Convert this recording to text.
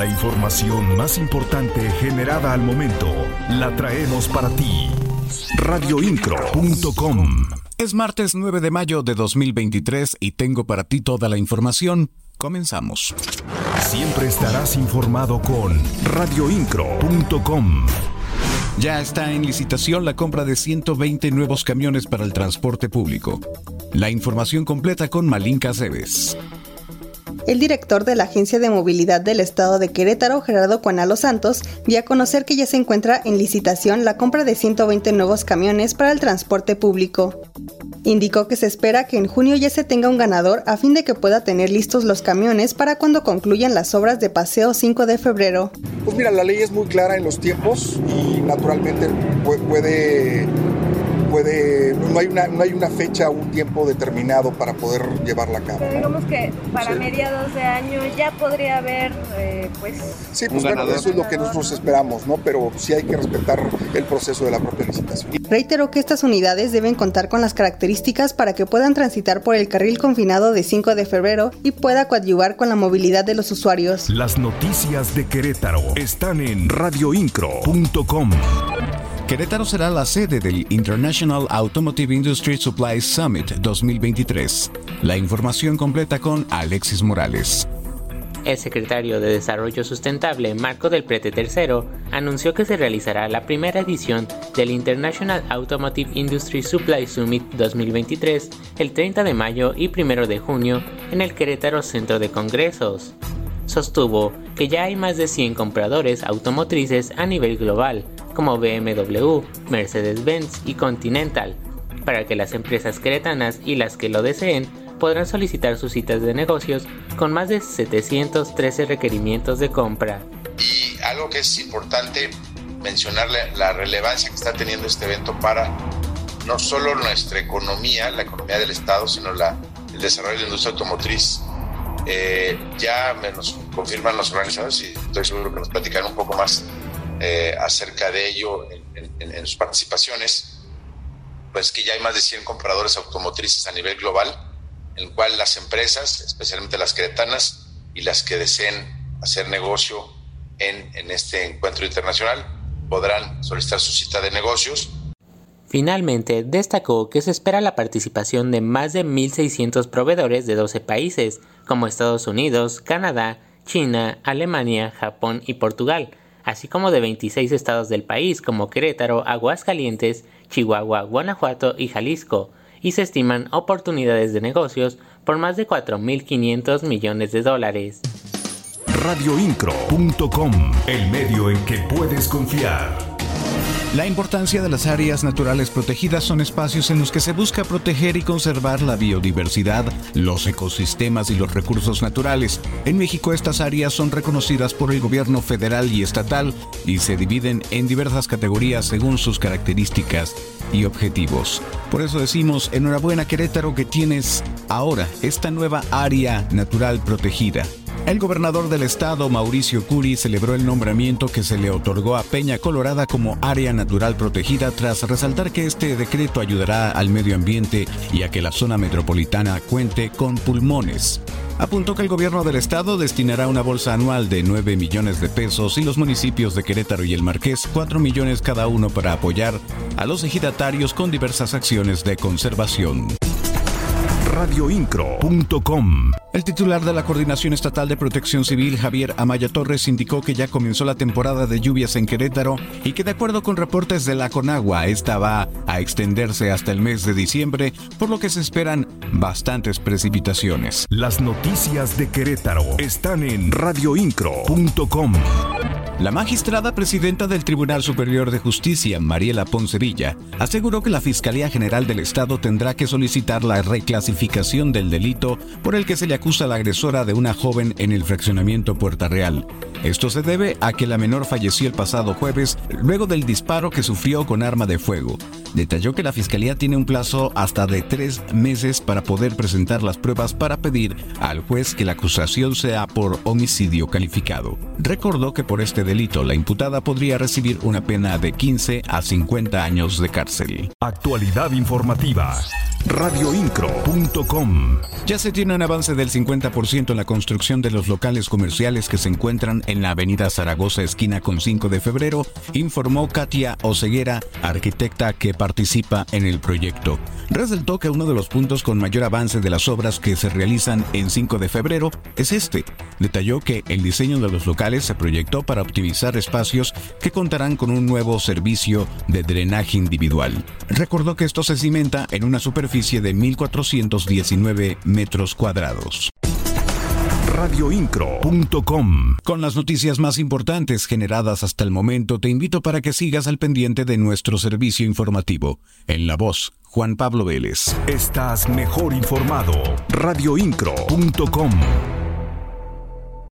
La información más importante generada al momento la traemos para ti. Radioincro.com Es martes 9 de mayo de 2023 y tengo para ti toda la información. Comenzamos. Siempre estarás informado con radioincro.com. Ya está en licitación la compra de 120 nuevos camiones para el transporte público. La información completa con Malinka Cebes. El director de la Agencia de Movilidad del Estado de Querétaro, Gerardo Cuanalo Santos, dio a conocer que ya se encuentra en licitación la compra de 120 nuevos camiones para el transporte público. Indicó que se espera que en junio ya se tenga un ganador a fin de que pueda tener listos los camiones para cuando concluyan las obras de paseo 5 de febrero. Pues mira, la ley es muy clara en los tiempos y naturalmente puede puede, no hay una, no hay una fecha o un tiempo determinado para poder llevarla a cabo. Digamos que para mediados de año ya podría haber, eh, pues... Sí, pues bueno, eso es lo que nosotros esperamos, ¿no? Pero sí hay que respetar el proceso de la propia licitación. Reiteró que estas unidades deben contar con las características para que puedan transitar por el carril confinado de 5 de febrero y pueda coadyuvar con la movilidad de los usuarios. Las noticias de Querétaro están en radioincro.com. Querétaro será la sede del International Automotive Industry Supply Summit 2023. La información completa con Alexis Morales. El secretario de Desarrollo Sustentable, Marco del Prete III, anunció que se realizará la primera edición del International Automotive Industry Supply Summit 2023 el 30 de mayo y 1 de junio en el Querétaro Centro de Congresos. Sostuvo que ya hay más de 100 compradores automotrices a nivel global, como BMW, Mercedes-Benz y Continental, para que las empresas queretanas y las que lo deseen podrán solicitar sus citas de negocios con más de 713 requerimientos de compra. Y algo que es importante mencionarle la relevancia que está teniendo este evento para no solo nuestra economía, la economía del Estado, sino el desarrollo de la industria automotriz. Eh, ya me nos confirman los organizadores y estoy seguro que nos platicarán un poco más eh, acerca de ello en, sus participaciones, pues que ya hay más de 100 compradores automotrices a nivel global, en el cual las empresas, especialmente las cretanas y las que deseen hacer negocio en, en este encuentro internacional, podrán solicitar su cita de negocios. Finalmente, destacó que se espera la participación de más de 1.600 proveedores de 12 países, como Estados Unidos, Canadá, China, Alemania, Japón y Portugal, así como de 26 estados del país como Querétaro, Aguascalientes, Chihuahua, Guanajuato y Jalisco, y se estiman oportunidades de negocios por más de 4.500 millones de dólares. Radioincro.com, el medio en que puedes confiar. La importancia de las áreas naturales protegidas son espacios en los que se busca proteger y conservar la biodiversidad, los ecosistemas y los recursos naturales. En México estas áreas son reconocidas por el gobierno federal y estatal y se dividen en diversas categorías según sus características y objetivos. Por eso decimos, enhorabuena Querétaro que tienes ahora esta nueva área natural protegida. El gobernador del estado, Mauricio Curi, celebró el nombramiento que se le otorgó a Peña Colorada como área natural protegida tras resaltar que este decreto ayudará al medio ambiente y a que la zona metropolitana cuente con pulmones. Apuntó que el gobierno del estado destinará una bolsa anual de 9 millones de pesos y los municipios de Querétaro y El Marqués 4 millones cada uno para apoyar a los ejidatarios con diversas acciones de conservación radioincro.com. El titular de la Coordinación Estatal de Protección Civil, Javier Amaya Torres, indicó que ya comenzó la temporada de lluvias en Querétaro y que de acuerdo con reportes de la Conagua, esta va a extenderse hasta el mes de diciembre, por lo que se esperan bastantes precipitaciones. Las noticias de Querétaro están en radioincro.com. La magistrada presidenta del Tribunal Superior de Justicia, Mariela Poncevilla, aseguró que la Fiscalía General del Estado tendrá que solicitar la reclasificación del delito por el que se le acusa a la agresora de una joven en el fraccionamiento Puerta Real. Esto se debe a que la menor falleció el pasado jueves luego del disparo que sufrió con arma de fuego. Detalló que la Fiscalía tiene un plazo hasta de tres meses para poder presentar las pruebas para pedir al juez que la acusación sea por homicidio calificado. Recordó que por este delito la imputada podría recibir una pena de 15 a 50 años de cárcel. Actualidad informativa. Radioincro.com Ya se tiene un avance del 50% en la construcción de los locales comerciales que se encuentran en la avenida Zaragoza esquina con 5 de febrero, informó Katia Oseguera, arquitecta que participa en el proyecto. Resaltó que uno de los puntos con mayor avance de las obras que se realizan en 5 de febrero es este. Detalló que el diseño de los locales se proyectó para optimizar espacios que contarán con un nuevo servicio de drenaje individual. Recordó que esto se cimenta en una superficie de 1.419 metros cuadrados radioincro.com. Con las noticias más importantes generadas hasta el momento, te invito para que sigas al pendiente de nuestro servicio informativo. En la voz, Juan Pablo Vélez. Estás mejor informado. radioincro.com.